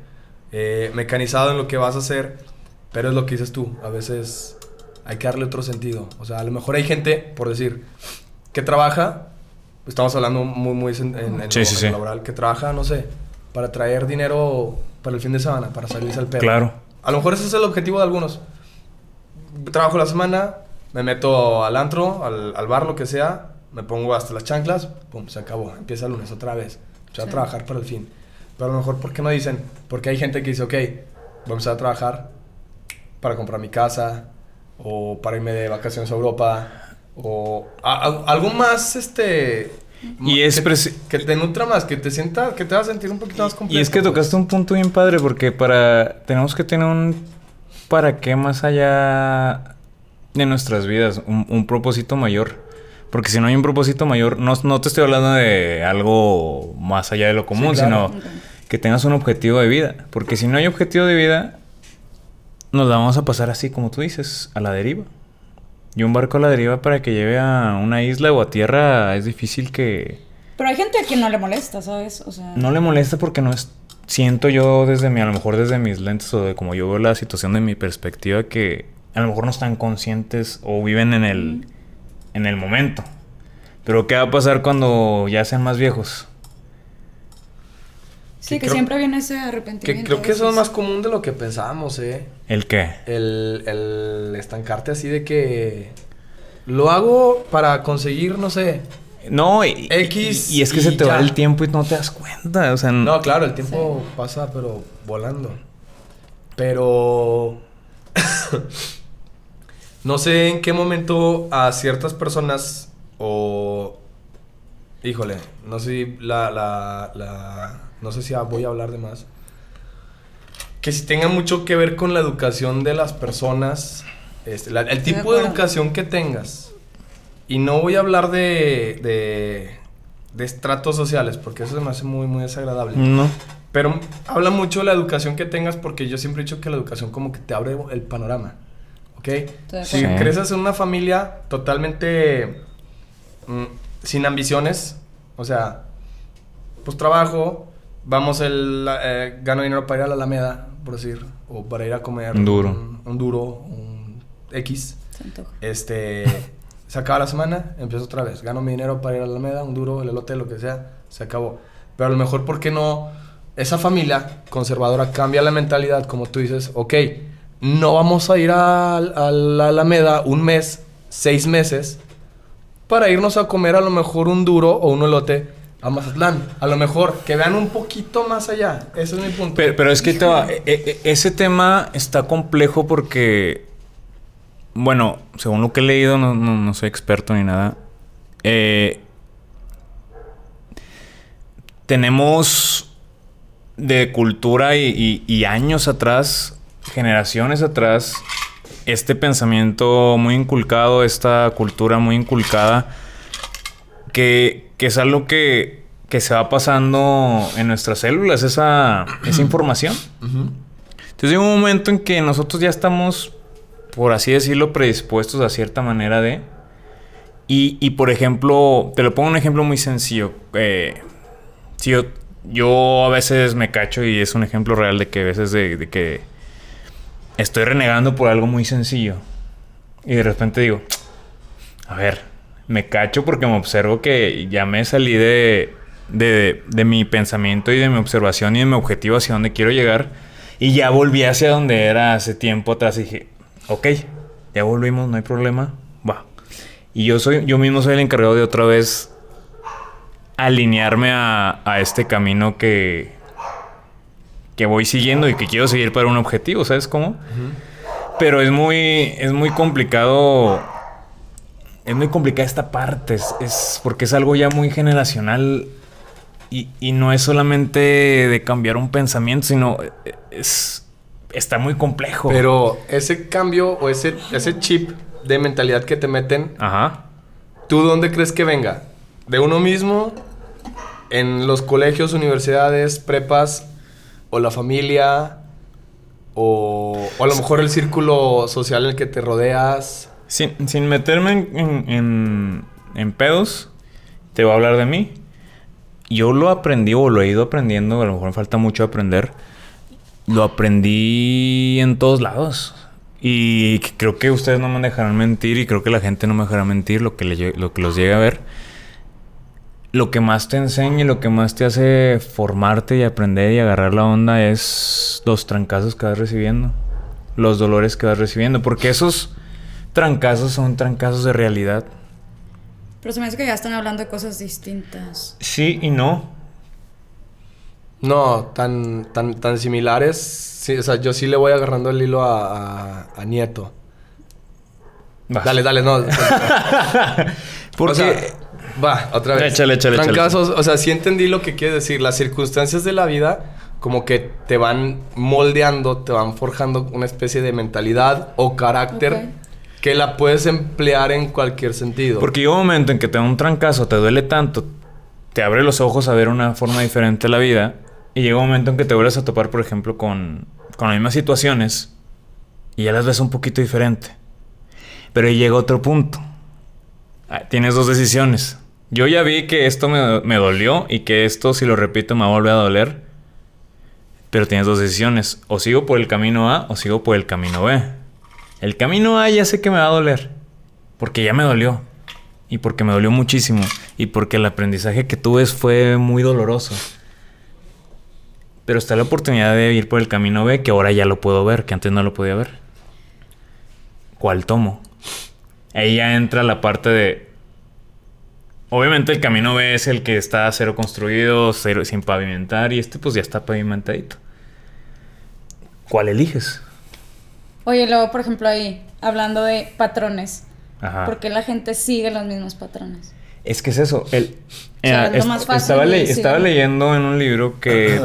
eh, mecanizado en lo que vas a hacer, pero es lo que dices tú, a veces hay que darle otro sentido. O sea, a lo mejor hay gente, por decir, que trabaja, estamos hablando muy, muy en, en- en Sí, lo, sí, en sí. laboral, que trabaja, no sé, para traer dinero para el fin de semana, para salirse al perro. Claro. A lo mejor ese es el objetivo de algunos. Trabajo la semana, me meto al antro, al, al bar, lo que sea, me pongo hasta las chanclas, pum, se acabó. Empieza el lunes otra vez. O sea, a trabajar para el fin. Pero a lo mejor, ¿por qué no dicen? Porque hay gente que dice, ok, voy a empezar a trabajar para comprar mi casa, o para irme de vacaciones a Europa, o a- a- algo más, este... Y es que, que te nutra más, que te sienta, que te va a sentir un poquito más completo. Y es que pues. tocaste un punto bien padre porque para tenemos que tener un para qué más allá de nuestras vidas, un, un propósito mayor. Porque si no hay un propósito mayor, no, no te estoy hablando de algo más allá de lo común, claro. sino que tengas un objetivo de vida. Porque si no hay objetivo de vida, nos la vamos a pasar así, como tú dices, a la deriva. Y un barco a la deriva para que lleve a una isla o a tierra es difícil que, Pero hay gente a quien no le molesta, ¿sabes? O sea, no le molesta porque no es. Siento yo desde mi, a lo mejor desde mis lentes o de como yo veo la situación de mi perspectiva, que a lo mejor no están conscientes o viven en el, en el momento. Pero ¿qué va a pasar cuando ya sean más viejos? Sí, que que creo- siempre viene ese Que arrepentimiento. creo que eso es más común de lo que pensábamos, ¿eh? ¿El qué? El, el estancarte así de que lo hago para conseguir, no sé. No, y, X y, y es que se te va el tiempo y no te das cuenta. O sea, No, claro, el tiempo pasa, pero volando. Pero no sé en qué momento a ciertas personas o híjole, no sé si la, la, la- no sé si voy a hablar de más. Que si tenga mucho que ver con la educación de las personas, este, la- el de tipo de educación que tengas. Y no voy a hablar de, de, de estratos sociales, porque eso se me hace muy, muy desagradable. No. Pero habla mucho de la educación que tengas, porque yo siempre he dicho que la educación como que te abre el panorama. ¿Ok? Si creces en una familia totalmente mm, sin ambiciones, o sea, pues trabajo, vamos, el, eh, gano dinero para ir a la Alameda, por decir, o para ir a comer Un duro. un, un duro, un X. Se. Este, se acaba la semana, empiezo otra vez. Gano mi dinero para ir a la Alameda, un duro, el elote, lo que sea, se acabó. Pero a lo mejor, ¿por qué no? Esa familia conservadora cambia la mentalidad, como tú dices, ok, no vamos a ir a, a la Alameda un mes, seis meses, para irnos a comer a lo mejor un duro o un elote a Mazatlán. A lo mejor, que vean un poquito más allá. Ese es mi punto. Pero, pero es que te va- e- e- ese tema está complejo porque, bueno, según lo que he leído, no, no- no soy experto ni nada. eh, tenemos de cultura y, y- y años atrás, generaciones atrás, este pensamiento muy inculcado, esta cultura muy inculcada, que, que es algo que, que se va pasando en nuestras células, esa, esa información. Entonces llega un momento en que nosotros ya estamos, por así decirlo, predispuestos a cierta manera de... Y, y, por ejemplo, te lo pongo un ejemplo muy sencillo. Eh, si yo, yo a veces me cacho y es un ejemplo real de que a veces de, de que estoy renegando por algo muy sencillo. Y de repente digo, a ver, me cacho porque me observo que ya me salí de, de, de mi pensamiento y de mi observación y de mi objetivo hacia donde quiero llegar. Y ya volví hacia donde era hace tiempo atrás y dije, ok, ya volvimos, no hay problema, va. Y yo soy, yo mismo soy el encargado de otra vez alinearme a, a este camino que, que voy siguiendo y que quiero seguir para un objetivo, ¿sabes cómo? Pero es muy, es muy complicado. Es muy complicada esta parte. Es, es porque es algo ya muy generacional. Y, y no es solamente de cambiar un pensamiento, sino es. Está muy complejo. Pero ese cambio o ese, ese chip de mentalidad que te meten, Ajá. ¿tú dónde crees que venga? ¿De uno mismo? ¿En los colegios, universidades, prepas? ¿O la familia? ¿O, o a lo mejor el círculo social en el que te rodeas? Sin, sin meterme en, en, en- pedos, te voy a hablar de mí. Yo lo aprendí o lo he ido aprendiendo, a lo mejor me falta mucho aprender. Lo aprendí en todos lados. Y creo que ustedes no me dejarán mentir y creo que la gente no me dejará mentir lo que, le lo que los llega a ver. Lo que más te enseña y lo que más te hace formarte y aprender y agarrar la onda es los trancazos que vas recibiendo. Los dolores que vas recibiendo. Porque esos trancazos son trancazos de realidad. Pero se me hace que ya están hablando de cosas distintas. Sí y no. No, tan, tan, tan similares. Sí, o sea, yo sí le voy agarrando el hilo a, a- a Nieto. Vas. Dale, dale, no. Porque O sea, va, otra vez. Échale, échale, échale. Trancazos, o sea, sí entendí lo que quiere decir. Las circunstancias de la vida como que te van moldeando, te van forjando una especie de mentalidad o carácter Ok. Que la puedes emplear en cualquier sentido. Porque llega un momento en que te da un trancazo, te duele tanto, te abre los ojos a ver una forma diferente de la vida. Y llega un momento en que te vuelves a topar, por ejemplo, con, con las mismas situaciones y ya las ves un poquito diferente. Pero ahí llega otro punto. Ah, Tienes dos decisiones. Yo ya vi que esto me, me dolió y que esto, si lo repito, me volver a doler. Pero tienes dos decisiones. O sigo por el camino A o sigo por el camino B. El camino A ya sé que me va a doler. Porque ya me dolió. Y porque me dolió muchísimo. Y porque el aprendizaje que tuve fue muy doloroso. Pero está la oportunidad de ir por el camino B que ahora ya lo puedo ver, que antes no lo podía ver. ¿Cuál tomo? Ahí ya entra la parte de... Obviamente el camino B es el que está cero construido, cero, sin pavimentar. Y este pues ya está pavimentadito. ¿Cuál eliges? Oye, luego, por ejemplo, ahí, hablando de patrones. Ajá. ¿Por qué la gente sigue los mismos patrones? Es que es eso. El, sea, eh, es lo más fácil estaba, le- leyendo en un libro que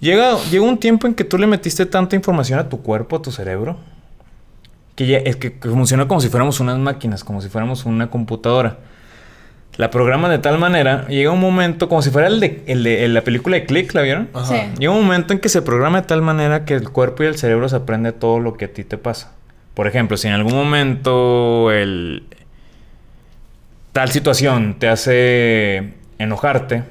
llega, llega un tiempo en que tú le metiste tanta información a tu cuerpo, a tu cerebro, que, ya, es que, que funciona como si fuéramos unas máquinas, como si fuéramos una computadora. La programa de tal manera, llega un momento, como si fuera el de, el de la película de Click, ¿la vieron? Ajá. Sí. Llega un momento en que se programa de tal manera que el cuerpo y el cerebro se aprende todo lo que a ti te pasa. Por ejemplo, si en algún momento el tal situación te hace enojarte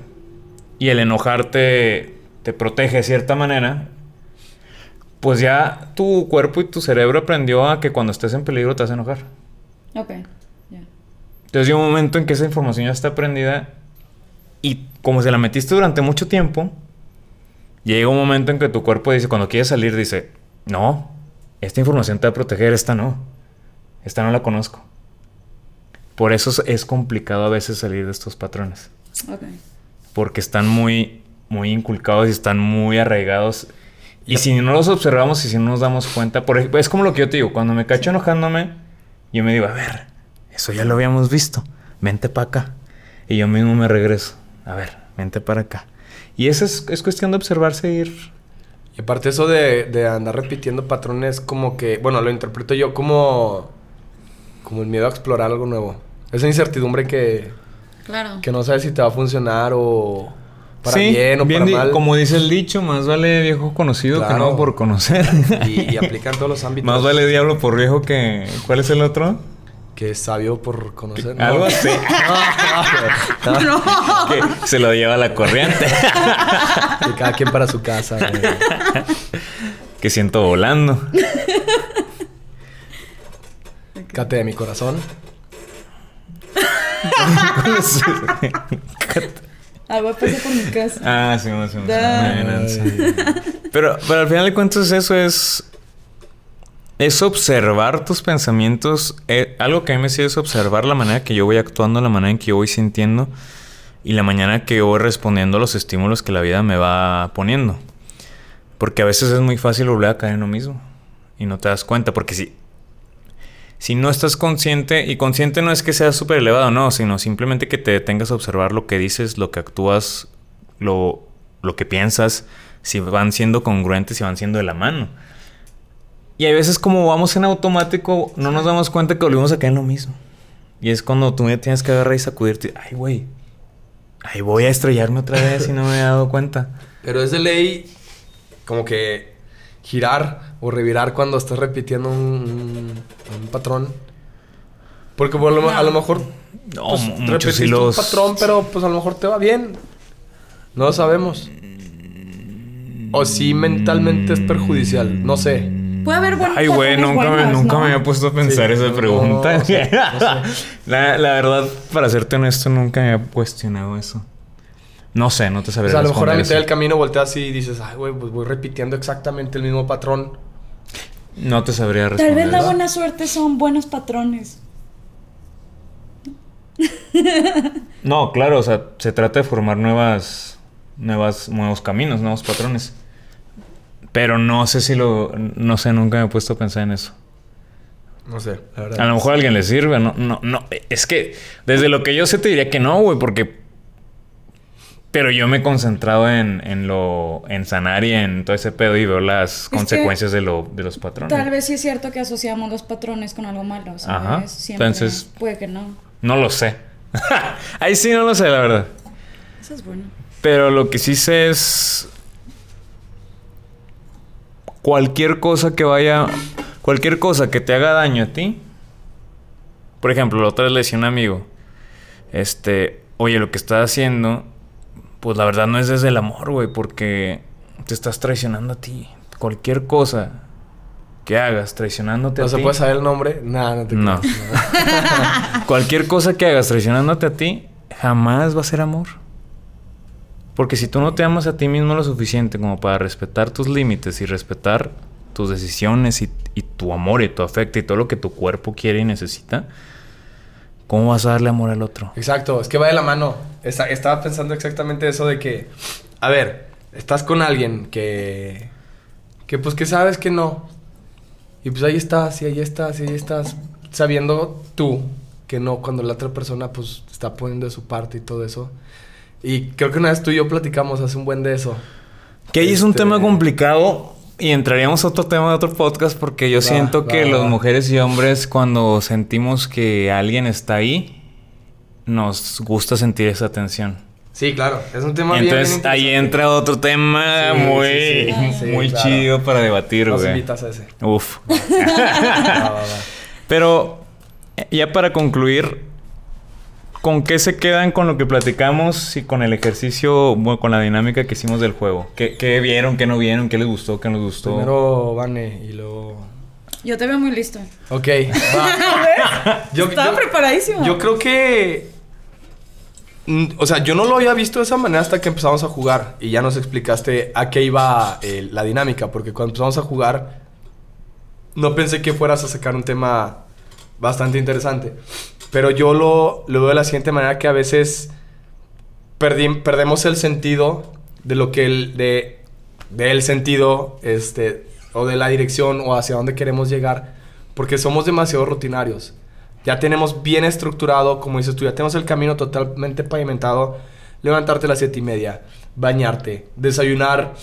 y el enojarte te protege de cierta manera, pues ya tu cuerpo y tu cerebro aprendió a que cuando estés en peligro te vas a enojar. Ok. Entonces llega un momento en que esa información ya está aprendida y como se la metiste durante mucho tiempo, llega un momento en que tu cuerpo dice, cuando quieres salir, dice, no, esta información te va a proteger, esta no, esta no la conozco. Por eso es- es complicado a veces salir de estos patrones, porque están muy, muy inculcados y están muy arraigados. Y si no los observamos y si no nos damos cuenta, por ejemplo, es como lo que yo te digo, cuando me cacho enojándome, yo me digo, a ver, eso ya lo habíamos visto, vente para acá. Y yo mismo me regreso, a ver, vente para acá. Y eso es, es cuestión de observarse e ir. Y aparte eso de, de andar repitiendo patrones como que, bueno, lo interpreto yo como como el miedo a explorar algo nuevo. Esa incertidumbre que, Claro. que no sabes si te va a funcionar o para Sí, bien o para di- mal. Como dice el dicho, más vale viejo conocido que Claro. nuevo por conocer. Y, y aplica en todos los ámbitos. más vale diablo por viejo que... ¿Cuál es el otro? Que es sabio por conocer. No. Algo así. No, no, no. que se lo lleva la corriente. Que cada quien para su casa. que siento volando. Cate de mi corazón. Agua pasa por mi casa. ah, sí, sí, sí. Pero, pero al final de cuentas eso es... Es observar tus pensamientos. Eh, algo que a mí me sirve es observar la manera que yo voy actuando, la manera en que yo voy sintiendo y la manera que yo voy respondiendo a los estímulos que la vida me va poniendo. Porque a veces es muy fácil volver a caer en lo mismo y no te das cuenta. Porque si, si no estás consciente, y consciente no es que seas súper elevado, no, sino simplemente que te detengas a observar lo que dices, lo que actúas, lo, lo que piensas, si van siendo congruentes, si van siendo de la mano. Y hay veces como vamos en automático, no nos damos cuenta que volvimos a caer en lo mismo. Y es cuando tú ya tienes que agarrar y sacudirte. Ay, güey. Ay, voy a estrellarme otra vez y no me he dado cuenta. Pero es de ley como que girar o revirar cuando estás repitiendo un, patrón. Porque a lo mejor No, pues, repetiste los... un patrón, pero pues a lo mejor te va bien. No lo sabemos. O si mentalmente es perjudicial, no sé. Puede haber buenos Ay, güey, nunca, me, buenos, nunca ¿no? me había puesto a pensar Sí, esa no, pregunta. no sé, no la, la verdad, para serte honesto, nunca me había cuestionado eso. No sé, no te O sabría sea, a lo mejor a mitad del camino volteas y dices, ay, güey, pues voy repitiendo exactamente el mismo patrón. No te sabría Tal responder. vez la buena suerte son buenos patrones. No, claro, o sea, se trata de formar nuevas, nuevas, nuevos caminos, nuevos patrones. Pero no sé si lo, no sé, nunca me he puesto a pensar en eso. No sé, la verdad. A lo mejor a alguien le sirve, no, no, no. Es que desde lo que yo sé te diría que no, güey, porque. Pero yo me he concentrado en, en lo, en sanar y en todo ese pedo y veo las consecuencias de lo, de los patrones. Tal vez sí es cierto que asociamos los patrones con algo malo. ¿sabes? Ajá. Siempre Entonces- Puede que no. No lo sé. Ahí sí no lo sé, la verdad. Eso es bueno. Pero lo que sí sé es. Cualquier cosa que vaya. Cualquier cosa que te haga daño a ti. Por ejemplo, la otra vez le decía a un amigo. Este. Oye, lo que estás haciendo. Pues la verdad no es desde el amor, güey. Porque te estás traicionando a ti. Cualquier cosa que hagas traicionándote ¿No a se ti. puede saber el nombre? Nah, no te No. no. Cualquier cosa que hagas traicionándote a ti, jamás va a ser amor. Porque si tú no te amas a ti mismo lo suficiente como para respetar tus límites y respetar tus decisiones y, y tu amor y tu afecto y todo lo que tu cuerpo quiere y necesita, ¿cómo vas a darle amor al otro? Exacto, es que va de la mano. Esta- estaba pensando exactamente eso de que, a ver, estás con alguien que, que pues que sabes que no. Y pues ahí estás, y ahí estás, y ahí estás, sabiendo tú que no, cuando la otra persona pues está poniendo de su parte y todo eso. Y creo que una vez tú y yo platicamos hace un buen de eso. Que ahí es un Este- tema complicado y entraríamos a otro tema de otro podcast porque yo Va, siento va, que va, las mujeres y hombres cuando sentimos que alguien está ahí, nos gusta sentir esa tensión. Sí, claro, es un tema Entonces bien ahí entra otro tema Sí, muy, sí, sí. Muy claro. chido para debatir, Nos güey. invitas a ese. Uf. Pero ya para concluir, ¿con qué se quedan con lo que platicamos y con el ejercicio, bueno, con la dinámica que hicimos del juego? ¿Qué, qué vieron, qué no vieron, qué les gustó, qué no les gustó? Primero Vane y luego... Yo te veo muy listo. Ok, va. Yo, Estaba yo- preparadísimo. Yo creo que. mm, O sea, yo no lo había visto de esa manera hasta que empezamos a jugar. Y ya nos explicaste a qué iba eh, la dinámica. Porque cuando empezamos a jugar, no pensé que fueras a sacar un tema bastante interesante. Pero yo lo, lo veo de la siguiente manera: que a veces perdi- perdemos el sentido de lo que el. de. del sentido, este. o de la dirección o hacia dónde queremos llegar. Porque somos demasiado rutinarios. Ya tenemos bien estructurado, como dices tú, ya tenemos el camino totalmente pavimentado. levantarte a las siete y media, bañarte, desayunar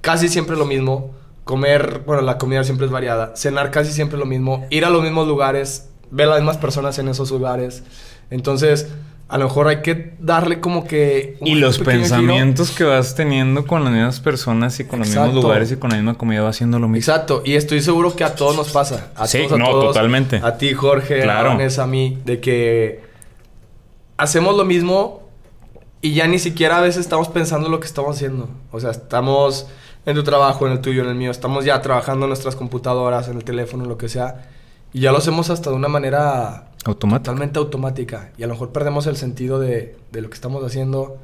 casi siempre lo mismo, comer, bueno, la comida siempre es variada, cenar casi siempre lo mismo, ir a los mismos lugares, ver a las mismas personas en esos lugares. Entonces, a lo mejor hay que darle como que... Y los giro. pensamientos que vas teniendo con las mismas personas y con los mismos lugares y con la misma comida va haciendo lo mismo. Exacto, y estoy seguro que a todos nos pasa. A Sí, todos, a no, todos. totalmente. A ti, Jorge, Claro. a Vanessa, a mí, de que hacemos lo mismo y ya ni siquiera a veces estamos pensando lo que estamos haciendo. O sea, estamos en tu trabajo, en el tuyo, en el mío, estamos ya trabajando en nuestras computadoras, en el teléfono, lo que sea, y ya lo hacemos hasta de una manera Automático. totalmente automática. Y a lo mejor perdemos el sentido de, de lo que estamos haciendo.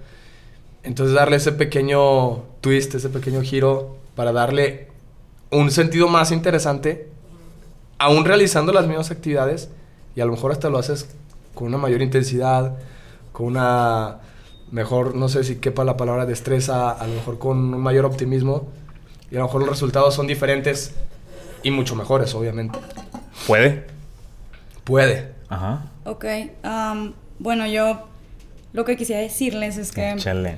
Entonces darle ese pequeño twist, ese pequeño giro para darle un sentido más interesante, aún realizando las mismas actividades, y a lo mejor hasta lo haces con una mayor intensidad, con una mejor, no sé si quepa la palabra destreza, a lo mejor con un mayor optimismo, y a lo mejor los resultados son diferentes y mucho mejores, obviamente. ¿Puede? Puede. Ajá. Ok, am, bueno, yo lo que quisiera decirles es que Échale.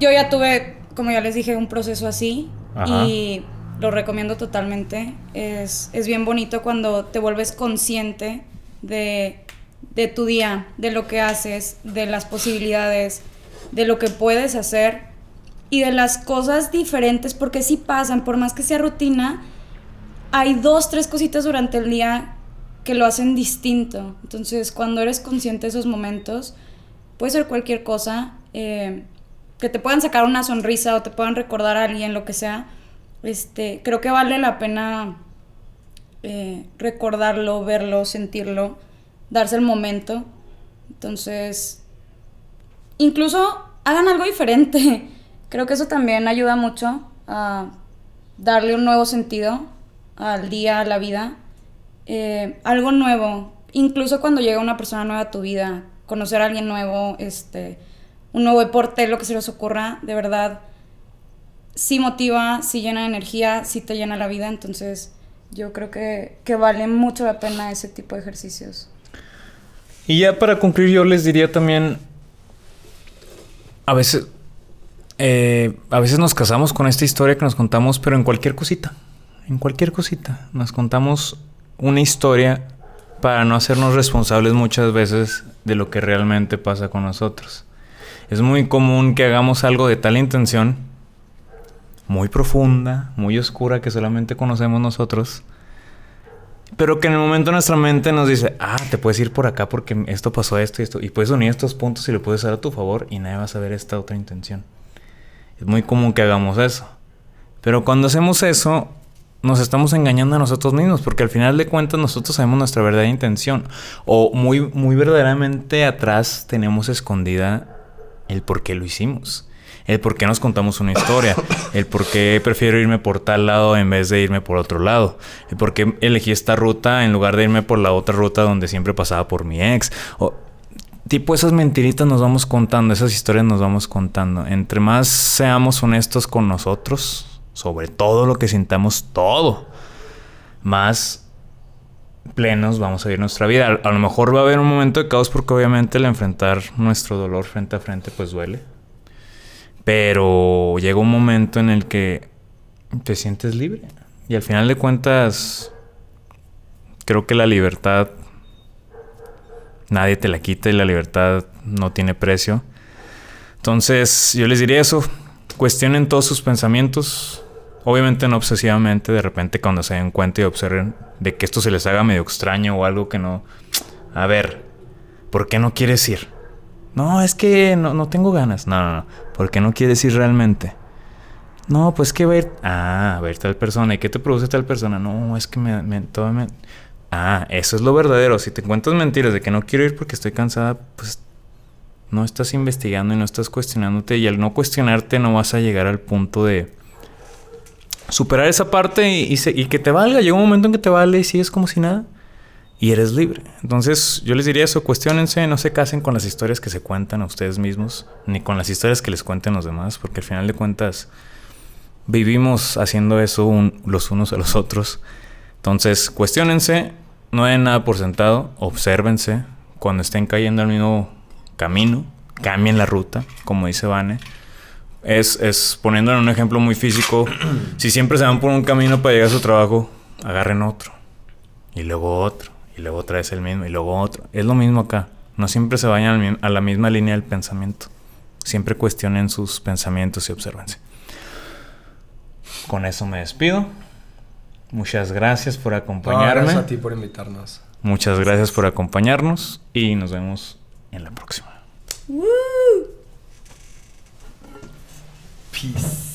yo ya tuve, como ya les dije, un proceso así Ajá. y lo recomiendo totalmente. Es, es bien bonito cuando te vuelves consciente de, de tu día, de lo que haces, de las posibilidades, de lo que puedes hacer y de las cosas diferentes, porque sí pasan, por más que sea rutina, hay dos, tres cositas durante el día que lo hacen distinto. Entonces, cuando eres consciente de esos momentos, puede ser cualquier cosa, eh, que te puedan sacar una sonrisa o te puedan recordar a alguien, lo que sea. Este, creo que vale la pena eh, recordarlo, verlo, sentirlo, darse el momento. Entonces, incluso hagan algo diferente. Creo que eso también ayuda mucho a darle un nuevo sentido al día, a la vida. Eh, algo nuevo, incluso cuando llega una persona nueva a tu vida, conocer a alguien nuevo, este, un nuevo deporte, lo que se les ocurra, de verdad, sí motiva, sí llena de energía, sí te llena la vida, entonces yo creo que, que vale mucho la pena ese tipo de ejercicios. Y ya para concluir, yo les diría también. A veces. eh, a veces nos casamos con esta historia que nos contamos, pero en cualquier cosita. En cualquier cosita. Nos contamos una historia para no hacernos responsables muchas veces de lo que realmente pasa con nosotros. Es muy común que hagamos algo de tal intención, muy profunda, muy oscura, que solamente conocemos nosotros. Pero que en el momento nuestra mente nos dice, ah, te puedes ir por acá porque esto pasó esto y esto. Y puedes unir estos puntos y lo puedes hacer a tu favor y nadie va a saber esta otra intención. Es muy común que hagamos eso. Pero cuando hacemos eso, nos estamos engañando a nosotros mismos porque al final de cuentas nosotros sabemos nuestra verdadera intención. O muy, muy verdaderamente atrás tenemos escondida el por qué lo hicimos. El por qué nos contamos una historia. El por qué prefiero irme por tal lado en vez de irme por otro lado. El por qué elegí esta ruta en lugar de irme por la otra ruta donde siempre pasaba por mi ex. O, tipo esas mentiritas nos vamos contando, esas historias nos vamos contando. Entre más seamos honestos con nosotros, sobre todo lo que sintamos, todo, más plenos vamos a vivir nuestra vida. A, lo mejor va a haber un momento de caos porque obviamente el enfrentar nuestro dolor frente a frente pues duele. Pero llega un momento en el que te sientes libre. Y al final de cuentas, creo que la libertad nadie te la quita y la libertad no tiene precio. Entonces, yo les diría eso. Cuestionen todos sus pensamientos. Obviamente no obsesivamente. De repente cuando se den cuenta y observen de que esto se les haga medio extraño o algo que no... A ver, ¿por qué no quieres ir? No, es que no, no tengo ganas. No, no, no. ¿Por qué no quieres ir realmente? No, pues que va a ir... Ah, a ver tal persona. ¿Y qué te produce tal persona? No, es que me... me, todo me- Ah, eso es lo verdadero. Si te cuentas mentiras de que no quiero ir porque estoy cansada, pues no estás investigando y no estás cuestionándote. Y al no cuestionarte no vas a llegar al punto de superar esa parte y, se- y que te valga. Llega un momento en que te vale y sigues como si nada. Y eres libre. Entonces yo les diría eso, cuestionense, no se casen con las historias que se cuentan a ustedes mismos, ni con las historias que les cuenten los demás, porque al final de cuentas vivimos haciendo eso los unos a los otros. Entonces cuestionense, no den nada por sentado, obsérvense cuando estén cayendo al mismo camino, cambien la ruta, como dice Vane. Es, es poniéndolo en un ejemplo muy físico, si siempre se van por un camino para llegar a su trabajo, agarren otro. Y luego otro. Y luego otra vez el mismo. Y luego otro. Es lo mismo acá. No siempre se vayan a la misma línea del pensamiento. Siempre cuestionen sus pensamientos y observanse. Con eso me despido. Muchas gracias por No, acompañarme. gracias a ti por invitarnos. Muchas gracias por acompañarnos y nos vemos en la próxima. Peace.